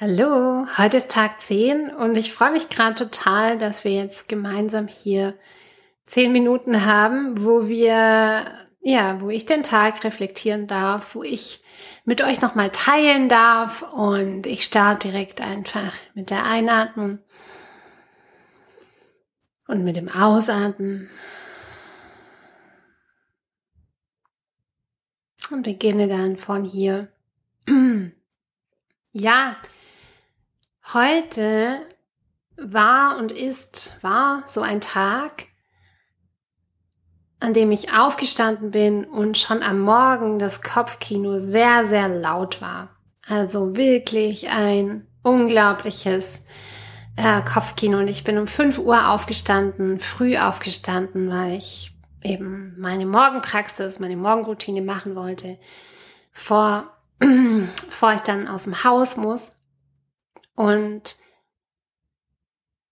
Hallo, heute ist Tag 10 und ich freue mich gerade total, dass wir jetzt gemeinsam hier 10 Minuten haben, wo wir, ja, wo ich den Tag reflektieren darf, wo ich mit euch nochmal teilen darf und ich starte direkt einfach mit der Einatmung und mit dem Ausatmen und beginne dann von hier. Ja, Heute war und ist, war so ein Tag, an dem ich aufgestanden bin und schon am Morgen das Kopfkino sehr, sehr laut war. Also wirklich ein unglaubliches äh, Kopfkino. Und ich bin um 5 Uhr aufgestanden, früh aufgestanden, weil ich eben meine Morgenpraxis, meine Morgenroutine machen wollte, vor, bevor ich dann aus dem Haus muss. Und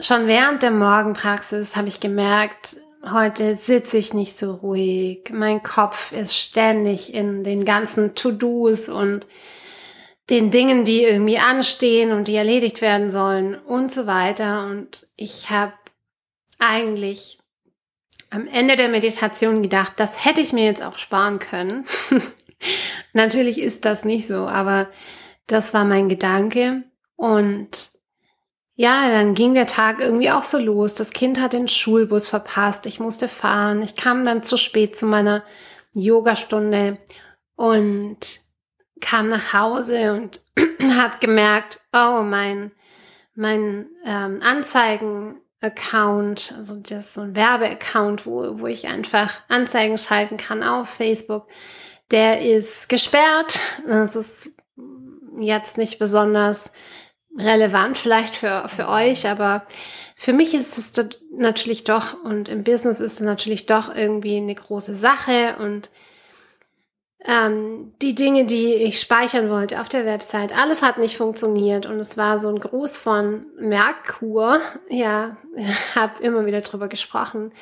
schon während der Morgenpraxis habe ich gemerkt, heute sitze ich nicht so ruhig. Mein Kopf ist ständig in den ganzen To-Dos und den Dingen, die irgendwie anstehen und die erledigt werden sollen und so weiter. Und ich habe eigentlich am Ende der Meditation gedacht, das hätte ich mir jetzt auch sparen können. Natürlich ist das nicht so, aber das war mein Gedanke. Und ja, dann ging der Tag irgendwie auch so los. Das Kind hat den Schulbus verpasst. Ich musste fahren. Ich kam dann zu spät zu meiner Yogastunde und kam nach Hause und habe gemerkt, oh, mein, mein ähm, Anzeigen-Account, also das ist so ein Werbeaccount, wo, wo ich einfach Anzeigen schalten kann auf Facebook, der ist gesperrt. Das ist jetzt nicht besonders relevant vielleicht für, für euch, aber für mich ist es natürlich doch und im Business ist es natürlich doch irgendwie eine große Sache und ähm, die Dinge, die ich speichern wollte auf der Website, alles hat nicht funktioniert und es war so ein Gruß von Merkur. Ja, habe immer wieder drüber gesprochen.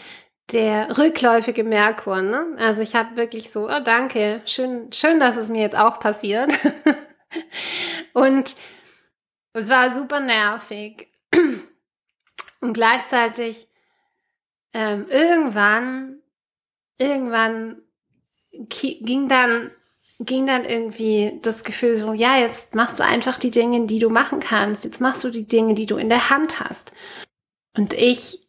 Der rückläufige Merkur. Ne? Also ich habe wirklich so, oh danke, schön, schön, dass es mir jetzt auch passiert. und es war super nervig. Und gleichzeitig ähm, irgendwann, irgendwann ging dann, ging dann irgendwie das Gefühl so, ja, jetzt machst du einfach die Dinge, die du machen kannst. Jetzt machst du die Dinge, die du in der Hand hast. Und ich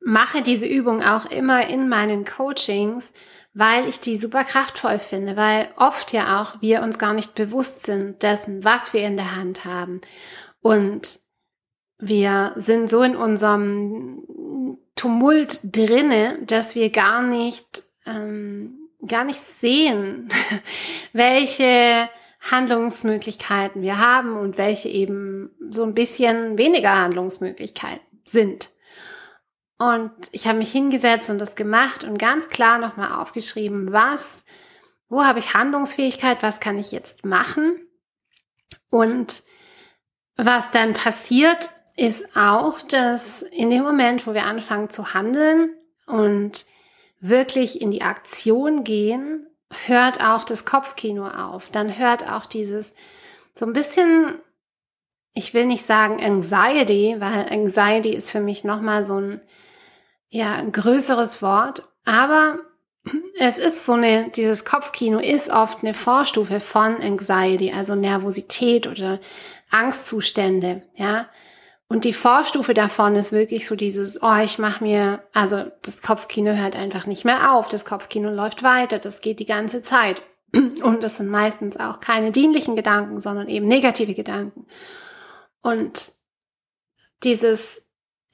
mache diese Übung auch immer in meinen Coachings, weil ich die super kraftvoll finde, weil oft ja auch wir uns gar nicht bewusst sind dessen, was wir in der Hand haben. Und wir sind so in unserem Tumult drinne, dass wir gar nicht, ähm, gar nicht sehen, welche Handlungsmöglichkeiten wir haben und welche eben so ein bisschen weniger Handlungsmöglichkeiten sind. Und ich habe mich hingesetzt und das gemacht und ganz klar nochmal aufgeschrieben, was, wo habe ich Handlungsfähigkeit, was kann ich jetzt machen? Und was dann passiert, ist auch, dass in dem Moment, wo wir anfangen zu handeln und wirklich in die Aktion gehen, hört auch das Kopfkino auf. Dann hört auch dieses so ein bisschen, ich will nicht sagen Anxiety, weil Anxiety ist für mich nochmal so ein ja, ein größeres Wort, aber es ist so eine, dieses Kopfkino ist oft eine Vorstufe von Anxiety, also Nervosität oder Angstzustände, ja. Und die Vorstufe davon ist wirklich so dieses, oh, ich mache mir, also das Kopfkino hört einfach nicht mehr auf, das Kopfkino läuft weiter, das geht die ganze Zeit. Und das sind meistens auch keine dienlichen Gedanken, sondern eben negative Gedanken. Und dieses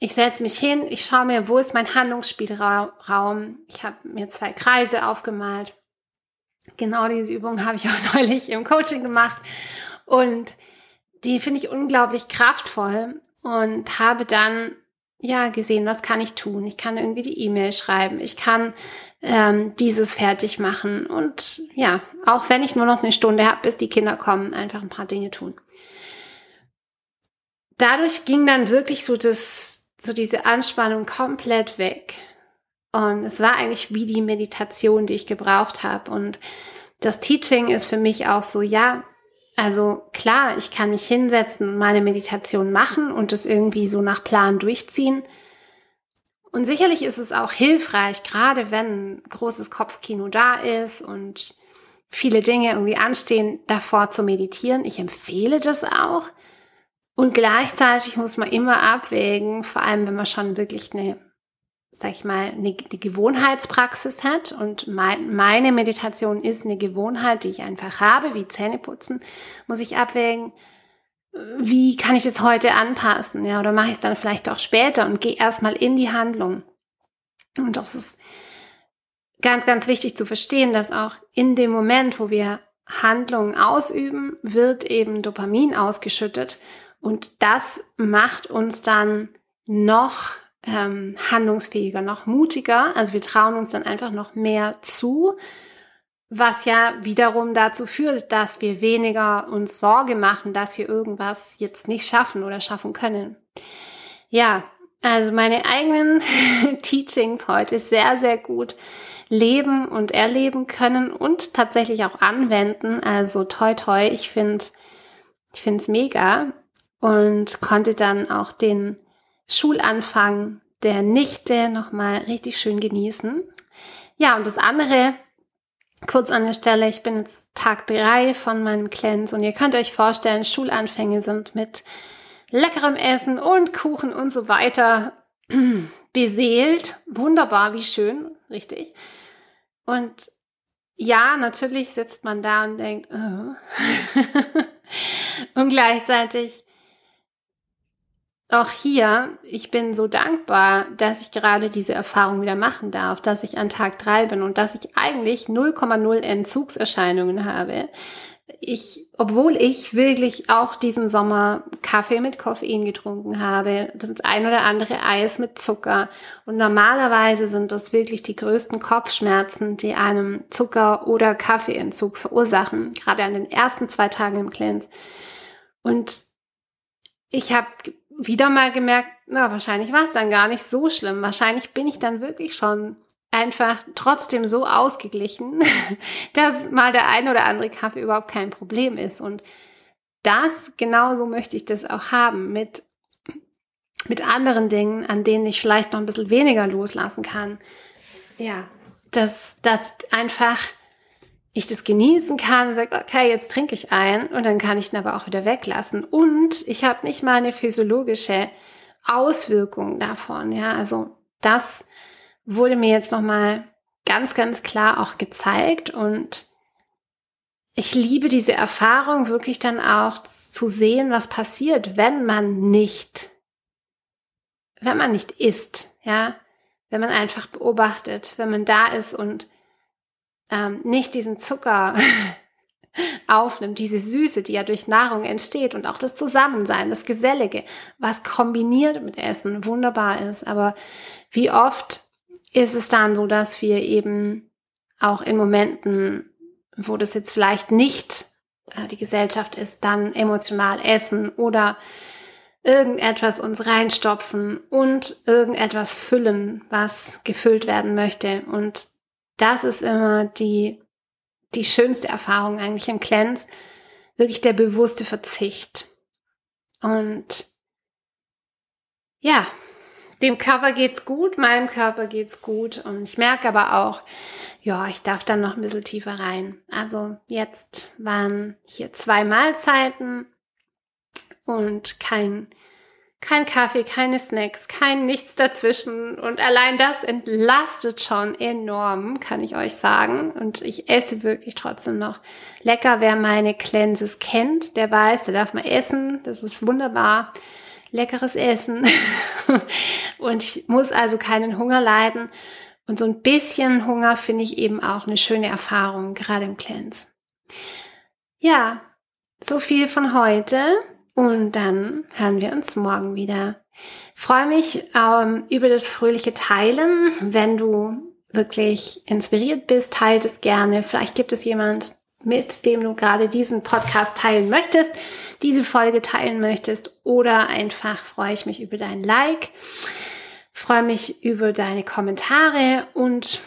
ich setze mich hin, ich schaue mir, wo ist mein Handlungsspielraum. Ich habe mir zwei Kreise aufgemalt. Genau diese Übung habe ich auch neulich im Coaching gemacht. Und die finde ich unglaublich kraftvoll und habe dann ja gesehen, was kann ich tun? Ich kann irgendwie die E-Mail schreiben, ich kann ähm, dieses fertig machen und ja, auch wenn ich nur noch eine Stunde habe, bis die Kinder kommen, einfach ein paar Dinge tun. Dadurch ging dann wirklich so das so diese Anspannung komplett weg. Und es war eigentlich wie die Meditation, die ich gebraucht habe. Und das Teaching ist für mich auch so, ja, Also klar, ich kann mich hinsetzen meine Meditation machen und es irgendwie so nach Plan durchziehen. Und sicherlich ist es auch hilfreich, gerade wenn großes Kopfkino da ist und viele Dinge irgendwie anstehen, davor zu meditieren. Ich empfehle das auch. Und gleichzeitig muss man immer abwägen, vor allem wenn man schon wirklich eine sag ich mal, eine, die Gewohnheitspraxis hat. Und mein, meine Meditation ist eine Gewohnheit, die ich einfach habe, wie Zähneputzen, muss ich abwägen, wie kann ich das heute anpassen? Ja, oder mache ich es dann vielleicht auch später und gehe erstmal in die Handlung. Und das ist ganz, ganz wichtig zu verstehen, dass auch in dem Moment, wo wir Handlungen ausüben, wird eben Dopamin ausgeschüttet. Und das macht uns dann noch ähm, handlungsfähiger, noch mutiger. Also wir trauen uns dann einfach noch mehr zu, was ja wiederum dazu führt, dass wir weniger uns Sorge machen, dass wir irgendwas jetzt nicht schaffen oder schaffen können. Ja, also meine eigenen Teachings heute sehr, sehr gut leben und erleben können und tatsächlich auch anwenden. Also toi toi, ich finde ich finde es mega und konnte dann auch den Schulanfang der Nichte nochmal richtig schön genießen. Ja, und das andere, kurz an der Stelle, ich bin jetzt Tag drei von meinem Cleanse und ihr könnt euch vorstellen, Schulanfänge sind mit leckerem Essen und Kuchen und so weiter beseelt. Wunderbar, wie schön, richtig. Und ja, natürlich sitzt man da und denkt, oh. und gleichzeitig auch hier, ich bin so dankbar, dass ich gerade diese Erfahrung wieder machen darf, dass ich an Tag drei bin und dass ich eigentlich 0,0 Entzugserscheinungen habe. Ich, obwohl ich wirklich auch diesen Sommer Kaffee mit Koffein getrunken habe, das ein oder andere Eis mit Zucker. Und normalerweise sind das wirklich die größten Kopfschmerzen, die einem Zucker- oder Kaffeeentzug verursachen, gerade an den ersten zwei Tagen im Cleanse. Und ich habe wieder mal gemerkt, na, wahrscheinlich war es dann gar nicht so schlimm. Wahrscheinlich bin ich dann wirklich schon einfach trotzdem so ausgeglichen, dass mal der ein oder andere Kaffee überhaupt kein Problem ist. Und das, genauso möchte ich das auch haben mit, mit anderen Dingen, an denen ich vielleicht noch ein bisschen weniger loslassen kann. Ja, dass, dass einfach ich das genießen kann, sage, okay, jetzt trinke ich ein und dann kann ich ihn aber auch wieder weglassen. Und ich habe nicht mal eine physiologische Auswirkung davon. Ja, also das wurde mir jetzt nochmal ganz, ganz klar auch gezeigt und ich liebe diese Erfahrung wirklich dann auch zu sehen, was passiert, wenn man nicht, wenn man nicht isst, ja, wenn man einfach beobachtet, wenn man da ist und ähm, nicht diesen Zucker aufnimmt, diese Süße, die ja durch Nahrung entsteht und auch das Zusammensein, das Gesellige, was kombiniert mit Essen wunderbar ist. Aber wie oft ist es dann so, dass wir eben auch in Momenten, wo das jetzt vielleicht nicht äh, die Gesellschaft ist, dann emotional essen oder irgendetwas uns reinstopfen und irgendetwas füllen, was gefüllt werden möchte. Und das ist immer die, die schönste Erfahrung eigentlich im Cleanse. Wirklich der bewusste Verzicht. Und ja, dem Körper geht's gut, meinem Körper geht's gut. Und ich merke aber auch, ja, ich darf dann noch ein bisschen tiefer rein. Also jetzt waren hier zwei Mahlzeiten und kein kein Kaffee, keine Snacks, kein nichts dazwischen. Und allein das entlastet schon enorm, kann ich euch sagen. Und ich esse wirklich trotzdem noch lecker. Wer meine Cleanses kennt, der weiß, der darf mal essen. Das ist wunderbar. Leckeres Essen. und ich muss also keinen Hunger leiden. Und so ein bisschen Hunger finde ich eben auch eine schöne Erfahrung, gerade im Cleanse. Ja, so viel von heute. Und dann hören wir uns morgen wieder. freue mich ähm, über das fröhliche Teilen. Wenn du wirklich inspiriert bist, teilt es gerne. Vielleicht gibt es jemand, mit dem du gerade diesen Podcast teilen möchtest, diese Folge teilen möchtest oder einfach freue ich mich über dein Like, freue mich über deine Kommentare und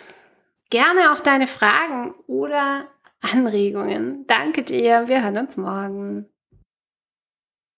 gerne auch deine Fragen oder Anregungen. Danke dir. Wir hören uns morgen.